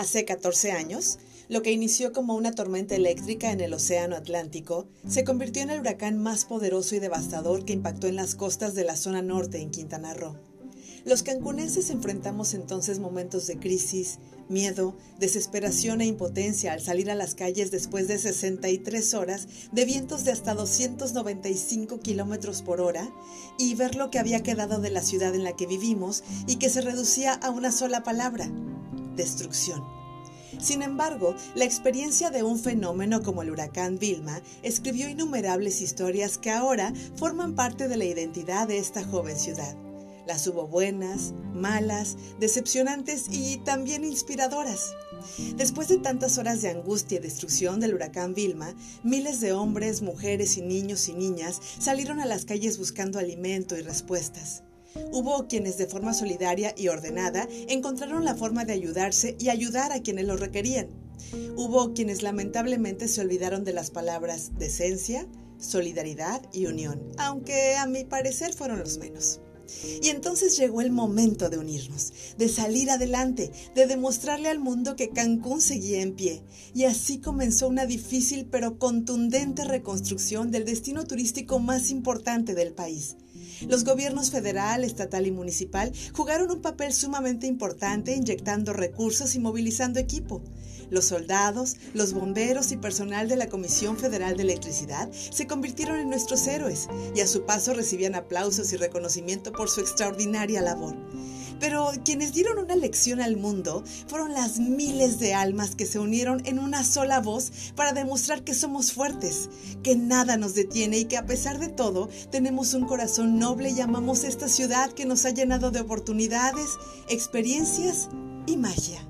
Hace 14 años, lo que inició como una tormenta eléctrica en el Océano Atlántico se convirtió en el huracán más poderoso y devastador que impactó en las costas de la zona norte en Quintana Roo. Los cancunenses enfrentamos entonces momentos de crisis, miedo, desesperación e impotencia al salir a las calles después de 63 horas de vientos de hasta 295 kilómetros por hora y ver lo que había quedado de la ciudad en la que vivimos y que se reducía a una sola palabra, destrucción. Sin embargo, la experiencia de un fenómeno como el huracán Vilma escribió innumerables historias que ahora forman parte de la identidad de esta joven ciudad. Las hubo buenas, malas, decepcionantes y también inspiradoras. Después de tantas horas de angustia y destrucción del huracán Vilma, miles de hombres, mujeres y niños y niñas salieron a las calles buscando alimento y respuestas. Hubo quienes de forma solidaria y ordenada encontraron la forma de ayudarse y ayudar a quienes lo requerían. Hubo quienes lamentablemente se olvidaron de las palabras decencia, solidaridad y unión, aunque a mi parecer fueron los menos. Y entonces llegó el momento de unirnos, de salir adelante, de demostrarle al mundo que Cancún seguía en pie. Y así comenzó una difícil pero contundente reconstrucción del destino turístico más importante del país. Los gobiernos federal, estatal y municipal jugaron un papel sumamente importante inyectando recursos y movilizando equipo. Los soldados, los bomberos y personal de la Comisión Federal de Electricidad se convirtieron en nuestros héroes y a su paso recibían aplausos y reconocimiento por su extraordinaria labor. Pero quienes dieron una lección al mundo fueron las miles de almas que se unieron en una sola voz para demostrar que somos fuertes, que nada nos detiene y que a pesar de todo tenemos un corazón noble y amamos esta ciudad que nos ha llenado de oportunidades, experiencias y magia.